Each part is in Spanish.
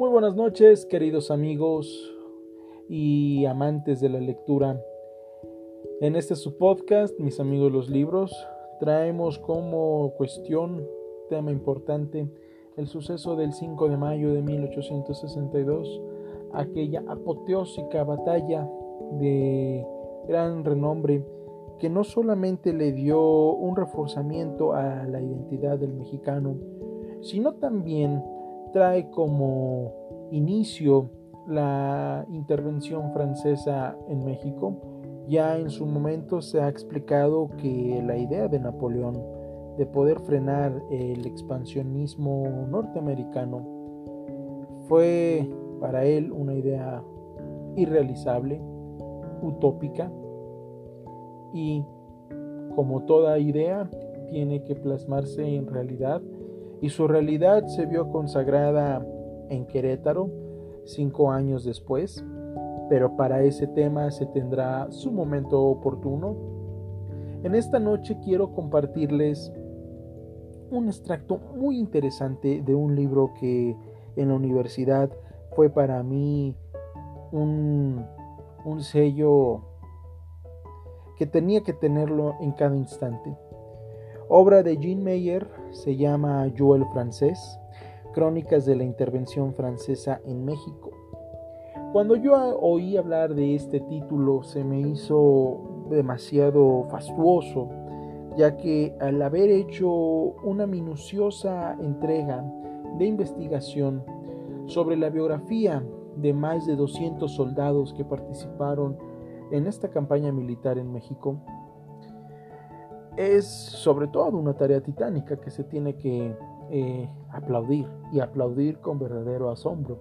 Muy buenas noches, queridos amigos y amantes de la lectura. En este su podcast, mis amigos los libros, traemos como cuestión, tema importante, el suceso del 5 de mayo de 1862, aquella apoteósica batalla de gran renombre que no solamente le dio un reforzamiento a la identidad del mexicano, sino también trae como inicio la intervención francesa en México. Ya en su momento se ha explicado que la idea de Napoleón de poder frenar el expansionismo norteamericano fue para él una idea irrealizable, utópica, y como toda idea tiene que plasmarse en realidad y su realidad se vio consagrada en Querétaro cinco años después, pero para ese tema se tendrá su momento oportuno. En esta noche quiero compartirles un extracto muy interesante de un libro que en la universidad fue para mí un, un sello que tenía que tenerlo en cada instante. Obra de Jean Meyer se llama Yo el francés, Crónicas de la Intervención Francesa en México. Cuando yo oí hablar de este título se me hizo demasiado fastuoso, ya que al haber hecho una minuciosa entrega de investigación sobre la biografía de más de 200 soldados que participaron en esta campaña militar en México, es sobre todo una tarea titánica que se tiene que eh, aplaudir y aplaudir con verdadero asombro.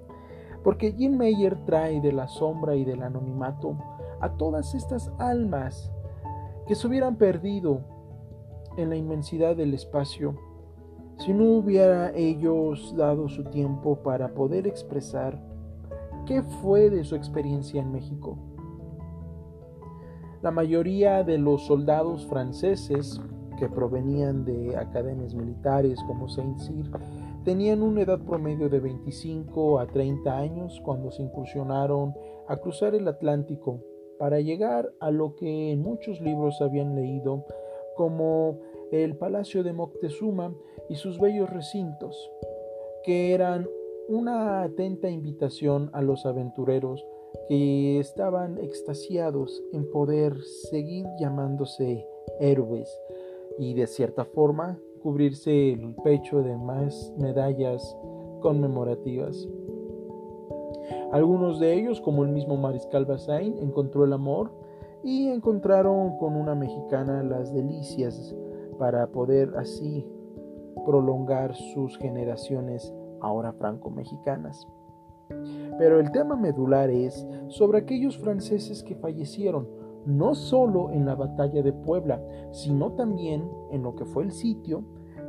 Porque Jim Meyer trae de la sombra y del anonimato a todas estas almas que se hubieran perdido en la inmensidad del espacio si no hubiera ellos dado su tiempo para poder expresar qué fue de su experiencia en México. La mayoría de los soldados franceses que provenían de academias militares como Saint-Cyr tenían una edad promedio de 25 a 30 años cuando se incursionaron a cruzar el Atlántico para llegar a lo que en muchos libros habían leído como el Palacio de Moctezuma y sus bellos recintos, que eran una atenta invitación a los aventureros que estaban extasiados en poder seguir llamándose héroes y de cierta forma cubrirse el pecho de más medallas conmemorativas. Algunos de ellos, como el mismo Mariscal Bazaine, encontró el amor y encontraron con una mexicana las delicias para poder así prolongar sus generaciones ahora franco-mexicanas. Pero el tema medular es sobre aquellos franceses que fallecieron no solo en la batalla de Puebla, sino también en lo que fue el sitio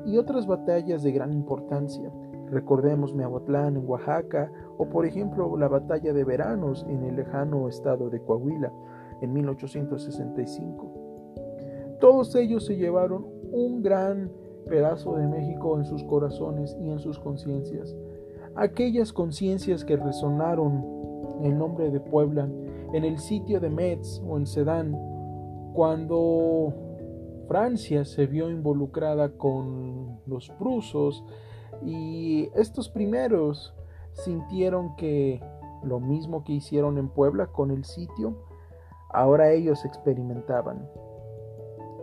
y otras batallas de gran importancia. Recordemos Meahuatlán en Oaxaca o por ejemplo la batalla de Veranos en el lejano estado de Coahuila en 1865. Todos ellos se llevaron un gran pedazo de México en sus corazones y en sus conciencias. Aquellas conciencias que resonaron en nombre de Puebla en el sitio de Metz o en Sedan, cuando Francia se vio involucrada con los prusos y estos primeros sintieron que lo mismo que hicieron en Puebla con el sitio, ahora ellos experimentaban.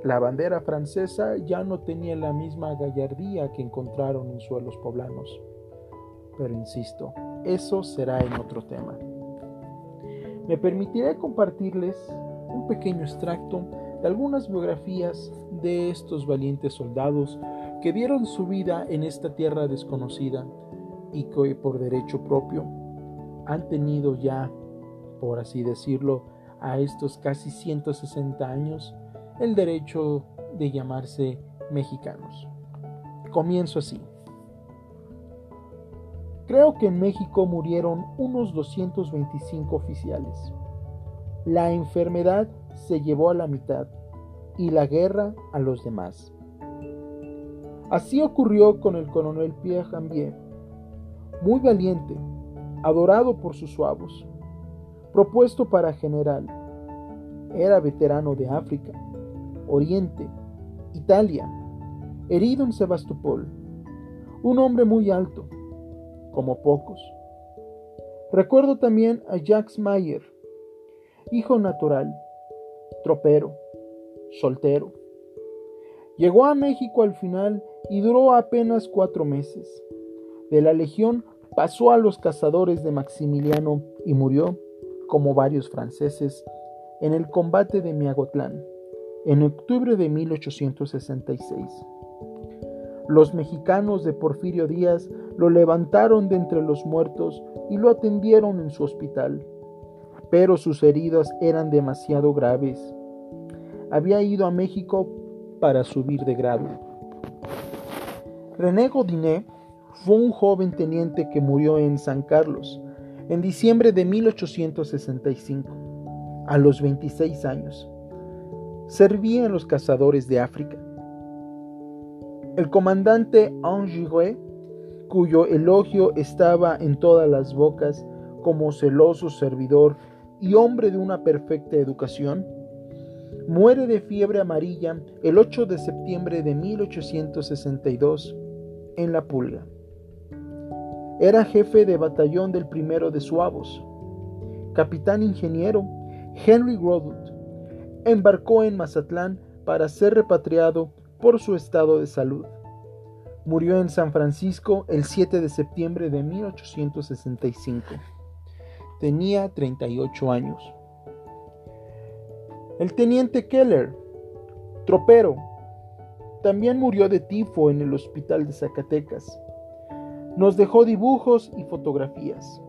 La bandera francesa ya no tenía la misma gallardía que encontraron en suelos poblanos. Pero insisto, eso será en otro tema me permitiré compartirles un pequeño extracto de algunas biografías de estos valientes soldados que dieron su vida en esta tierra desconocida y que por derecho propio han tenido ya, por así decirlo, a estos casi 160 años el derecho de llamarse mexicanos. Comienzo así. Creo que en México murieron unos 225 oficiales. La enfermedad se llevó a la mitad y la guerra a los demás. Así ocurrió con el coronel Pierre Jambier, muy valiente, adorado por sus suavos, propuesto para general. Era veterano de África, Oriente, Italia, herido en Sebastopol, un hombre muy alto, como pocos. Recuerdo también a Jacques Mayer, hijo natural, tropero, soltero. Llegó a México al final y duró apenas cuatro meses. De la Legión pasó a los cazadores de Maximiliano y murió, como varios franceses, en el combate de Miagotlán, en octubre de 1866. Los mexicanos de Porfirio Díaz lo levantaron de entre los muertos y lo atendieron en su hospital, pero sus heridas eran demasiado graves. Había ido a México para subir de grado. René Godinet fue un joven teniente que murió en San Carlos en diciembre de 1865, a los 26 años. Servía en los cazadores de África. El comandante Henri cuyo elogio estaba en todas las bocas como celoso servidor y hombre de una perfecta educación, muere de fiebre amarilla el 8 de septiembre de 1862 en La Pulga. Era jefe de batallón del primero de Suavos. Capitán ingeniero Henry Grodut embarcó en Mazatlán para ser repatriado por su estado de salud. Murió en San Francisco el 7 de septiembre de 1865. Tenía 38 años. El teniente Keller, tropero, también murió de tifo en el hospital de Zacatecas. Nos dejó dibujos y fotografías.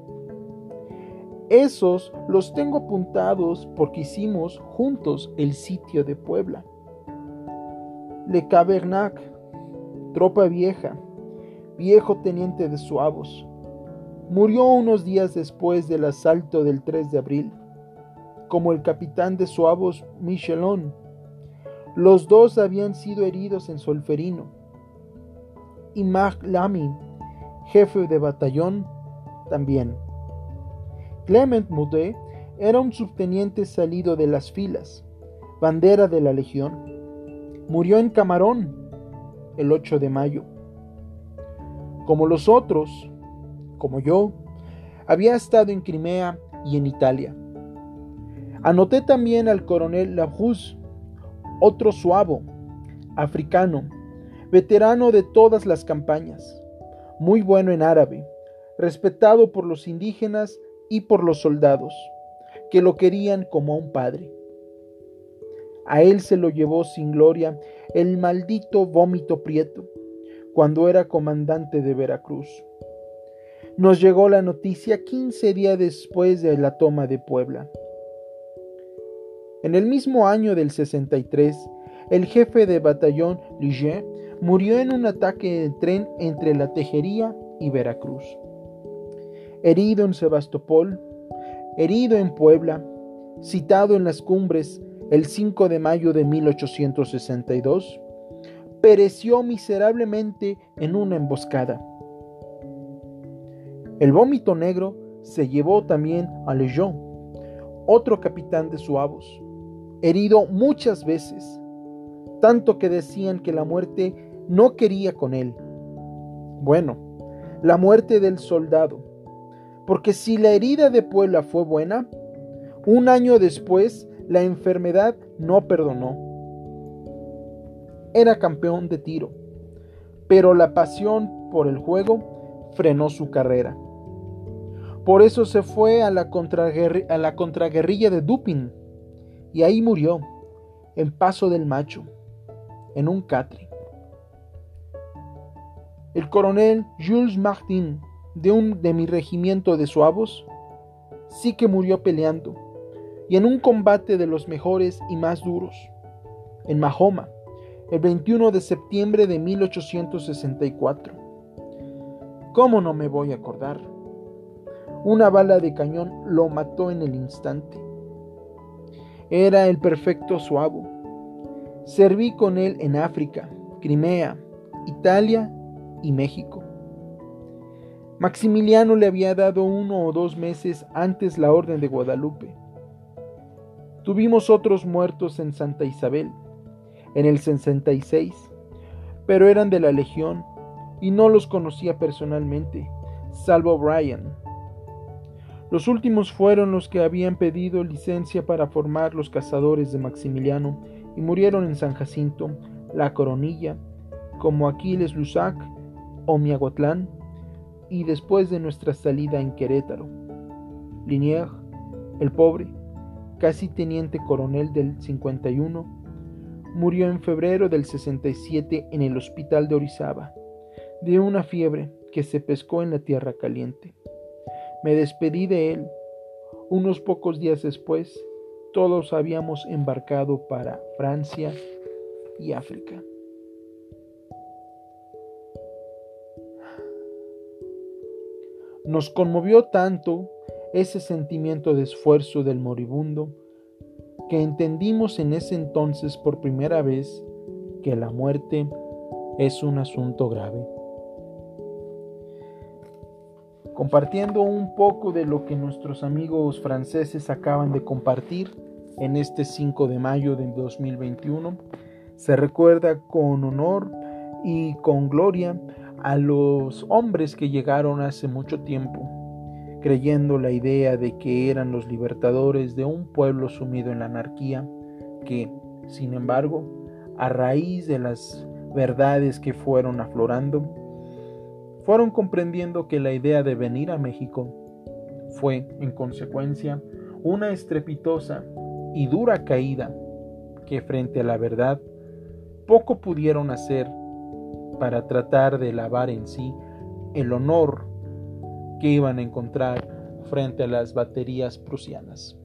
Esos los tengo apuntados porque hicimos juntos el sitio de Puebla. Le Cabernac, tropa vieja, viejo teniente de Suavos, murió unos días después del asalto del 3 de abril, como el capitán de Suavos Michelon. Los dos habían sido heridos en Solferino. Y Marc Lamy, jefe de batallón, también. Clement Moudet era un subteniente salido de las filas, bandera de la Legión. Murió en Camarón el 8 de mayo. Como los otros, como yo, había estado en Crimea y en Italia. Anoté también al coronel Labrousse, otro suavo, africano, veterano de todas las campañas muy bueno en árabe, respetado por los indígenas y por los soldados, que lo querían como a un padre. A él se lo llevó sin gloria el maldito vómito prieto, cuando era comandante de Veracruz. Nos llegó la noticia 15 días después de la toma de Puebla. En el mismo año del 63, el jefe de batallón Ligier murió en un ataque de tren entre la Tejería y Veracruz. Herido en Sebastopol, herido en Puebla, citado en las cumbres el 5 de mayo de 1862, pereció miserablemente en una emboscada. El vómito negro se llevó también a Lejeune, otro capitán de Suavos, herido muchas veces, tanto que decían que la muerte no quería con él. Bueno, la muerte del soldado, porque si la herida de Puebla fue buena, un año después la enfermedad no perdonó. Era campeón de tiro, pero la pasión por el juego frenó su carrera. Por eso se fue a la, contraguerrilla de Dupin y ahí murió, en Paso del Macho, en un catre. El coronel Jules Martin, de, un, de mi regimiento de suavos, sí que murió peleando, y en un combate de los mejores y más duros, en Mahoma, el 21 de septiembre de 1864. ¿Cómo no me voy a acordar? Una bala de cañón lo mató en el instante. Era el perfecto suavo. Serví con él en África, Crimea, Italia y México. Maximiliano le había dado uno o dos meses antes la Orden de Guadalupe. Tuvimos otros muertos en Santa Isabel, en el 66, pero eran de la Legión y no los conocía personalmente, salvo Brian. Los últimos fueron los que habían pedido licencia para formar los cazadores de Maximiliano y murieron en San Jacinto, La Coronilla, como Aquiles Lusac o Miagotlán, y después de nuestra salida en Querétaro. Linier, el pobre, casi teniente coronel del 51, murió en febrero del 67 en el hospital de Orizaba, de una fiebre que se pescó en la tierra caliente. Me despedí de él. Unos pocos días después, todos habíamos embarcado para Francia y África. Nos conmovió tanto ese sentimiento de esfuerzo del moribundo que entendimos en ese entonces por primera vez que la muerte es un asunto grave. Compartiendo un poco de lo que nuestros amigos franceses acaban de compartir en este 5 de mayo de 2021, se recuerda con honor y con gloria a los hombres que llegaron hace mucho tiempo, creyendo la idea de que eran los libertadores de un pueblo sumido en la anarquía, que, sin embargo, a raíz de las verdades que fueron aflorando, fueron comprendiendo que la idea de venir a México fue, en consecuencia, una estrepitosa y dura caída que frente a la verdad poco pudieron hacer para tratar de lavar en sí el honor que iban a encontrar frente a las baterías prusianas.